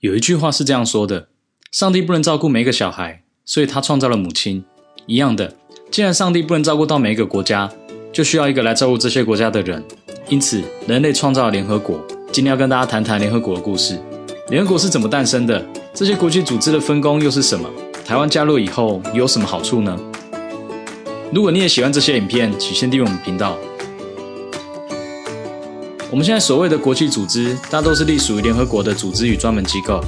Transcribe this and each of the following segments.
有一句话是这样说的：上帝不能照顾每一个小孩，所以他创造了母亲。一样的，既然上帝不能照顾到每一个国家，就需要一个来照顾这些国家的人。因此，人类创造了联合国。今天要跟大家谈谈联合国的故事。联合国是怎么诞生的？这些国际组织的分工又是什么？台湾加入以后有什么好处呢？如果你也喜欢这些影片，请先订阅我们频道。我们现在所谓的国际组织，大都是隶属于联合国的组织与专门机构。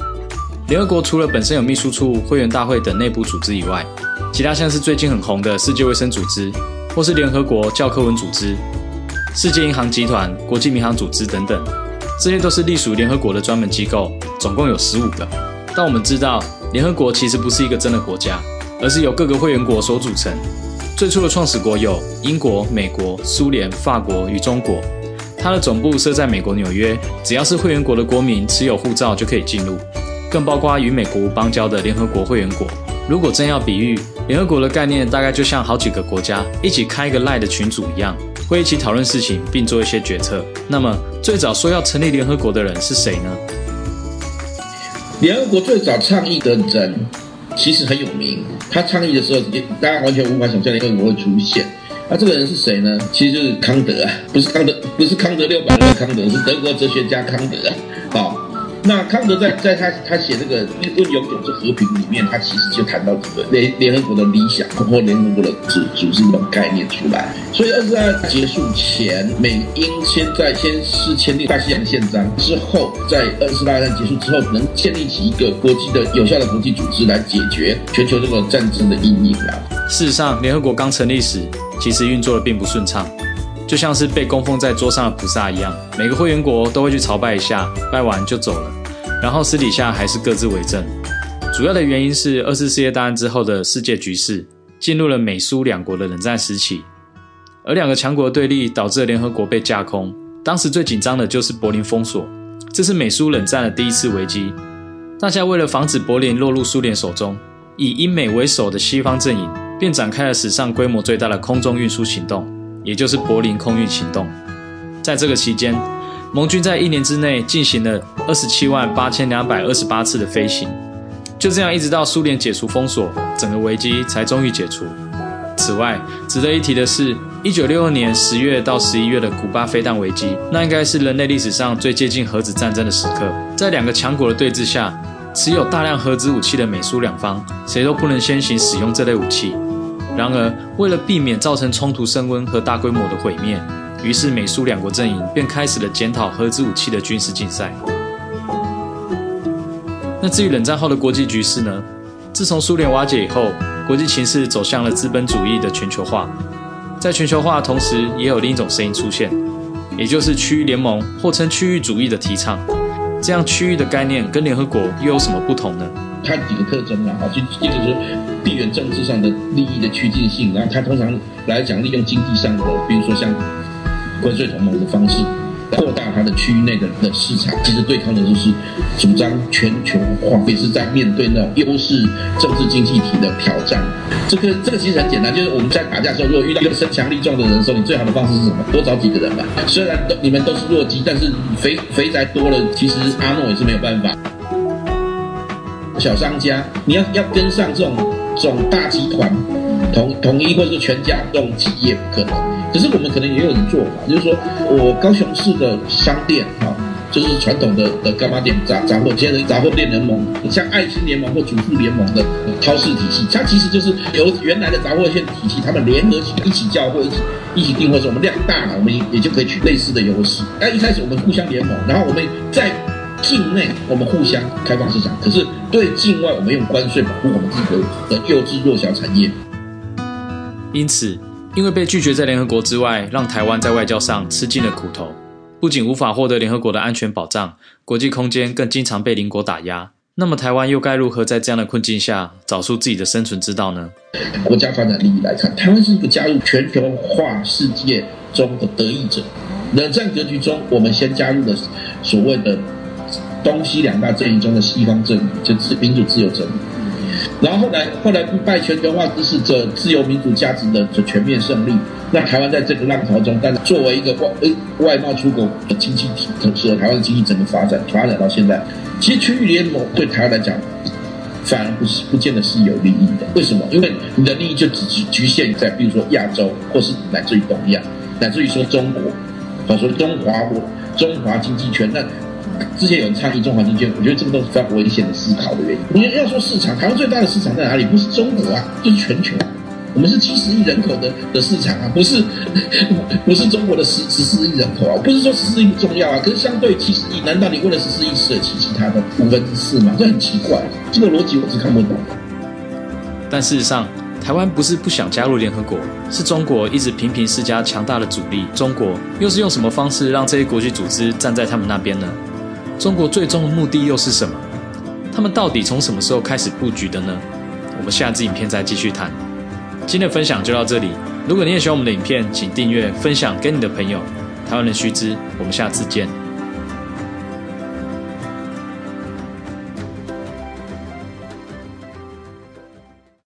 联合国除了本身有秘书处、会员大会等内部组织以外，其他像是最近很红的世界卫生组织，或是联合国教科文组织、世界银行集团、国际民航组织等等，这些都是隶属联合国的专门机构，总共有十五个。但我们知道，联合国其实不是一个真的国家，而是由各个会员国所组成。最初的创始国有英国、美国、苏联、法国与中国。它的总部设在美国纽约，只要是会员国的国民持有护照就可以进入，更包括与美国邦交的联合国会员国。如果真要比喻，联合国的概念大概就像好几个国家一起开一个赖的群组一样，会一起讨论事情并做一些决策。那么，最早说要成立联合国的人是谁呢？联合国最早倡议的人其实很有名，他倡议的时候，大家完全无法想象联合国会出现。那这个人是谁呢？其实就是康德啊，不是康德，不是康德六百的康德，是德国哲学家康德啊。好。那康德在在他他写这个《论永久之和平》里面，他其实就谈到这个联联合国的理想或联合国的组组织这种概念出来。所以二次大战结束前，美英先在先是签订大西洋宪章之后，在二次大战结束之后，能建立起一个国际的有效的国际组织来解决全球这个战争的阴影啊。事实上，联合国刚成立时，其实运作的并不顺畅。就像是被供奉在桌上的菩萨一样，每个会员国都会去朝拜一下，拜完就走了，然后私底下还是各自为政。主要的原因是二次世界大战之后的世界局势进入了美苏两国的冷战时期，而两个强国对立导致联合国被架空。当时最紧张的就是柏林封锁，这是美苏冷战的第一次危机。大家为了防止柏林落入苏联手中，以英美为首的西方阵营便展开了史上规模最大的空中运输行动。也就是柏林空运行动，在这个期间，盟军在一年之内进行了二十七万八千两百二十八次的飞行，就这样一直到苏联解除封锁，整个危机才终于解除。此外，值得一提的是，一九六二年十月到十一月的古巴飞弹危机，那应该是人类历史上最接近核子战争的时刻。在两个强国的对峙下，持有大量核子武器的美苏两方，谁都不能先行使用这类武器。然而，为了避免造成冲突升温和大规模的毁灭，于是美苏两国阵营便开始了检讨核子武器的军事竞赛。那至于冷战后的国际局势呢？自从苏联瓦解以后，国际形势走向了资本主义的全球化。在全球化的同时，也有另一种声音出现，也就是区域联盟或称区域主义的提倡。这样区域的概念跟联合国又有什么不同呢？它几个特征啊，就一个是地缘政治上的利益的趋近性，然后它通常来讲利用经济上的，比如说像关税同盟的方式，扩大它的区域内的的市场，其实对抗的就是主张全球化，也是在面对那种优势政治经济体的挑战。这个这个其实很简单，就是我们在打架的时候，如果遇到一个身强力壮的人的时候，你最好的方式是什么？多找几个人吧。虽然都你们都是弱鸡，但是肥肥宅多了，其实阿诺也是没有办法。小商家，你要要跟上这种这种大集团统统一或者是全家这种企业不可能。可是我们可能也有人做法，就是说我高雄市的商店啊，就是传统的的干妈店杂杂货，现在杂货店联盟，像爱心联盟或主妇联盟的超市体系，它其实就是由原来的杂货线体系，他们联合起一起叫货，一起一起订货，时我们量大了，我们也就可以取类似的优势。那一开始我们互相联盟，然后我们在。境内我们互相开放市场，可是对境外我们用关税保护我们自己的幼稚弱小产业。因此，因为被拒绝在联合国之外，让台湾在外交上吃尽了苦头，不仅无法获得联合国的安全保障，国际空间更经常被邻国打压。那么，台湾又该如何在这样的困境下找出自己的生存之道呢？国家发展利益来看，台湾是一个加入全球化世界中的得益者。冷战格局中，我们先加入了所谓的。东西两大阵营中的西方阵营，就是民主自由阵营。然后后来，后来不拜全球化支持者自由民主价值的全面胜利，那台湾在这个浪潮中，但是作为一个外外贸出口的经济体，使得台湾的经济整个发展发展到现在，其实区域联盟对台湾来讲，反而不是不见得是有利益的。为什么？因为你的利益就只局局限在，比如说亚洲，或是乃至于东亚，乃至于说中国，或者说中华国中华经济圈。那之前有人倡议中华经济，我觉得这个都是非常危险的思考的原因。你要说市场，台湾最大的市场在哪里？不是中国啊，就是全球。我们是七十亿人口的的市场啊，不是 不是中国的十十四亿人口啊。不是说十四亿不重要啊，可是相对七十亿，难道你为了十四亿舍弃其他的五分之四吗？这很奇怪，这个逻辑我是看不懂。但事实上，台湾不是不想加入联合国，是中国一直频频施加强大的阻力。中国又是用什么方式让这些国际组织站在他们那边呢？中国最终的目的又是什么？他们到底从什么时候开始布局的呢？我们下支影片再继续谈。今天的分享就到这里。如果你也喜欢我们的影片，请订阅、分享给你的朋友。台湾人须知，我们下次见。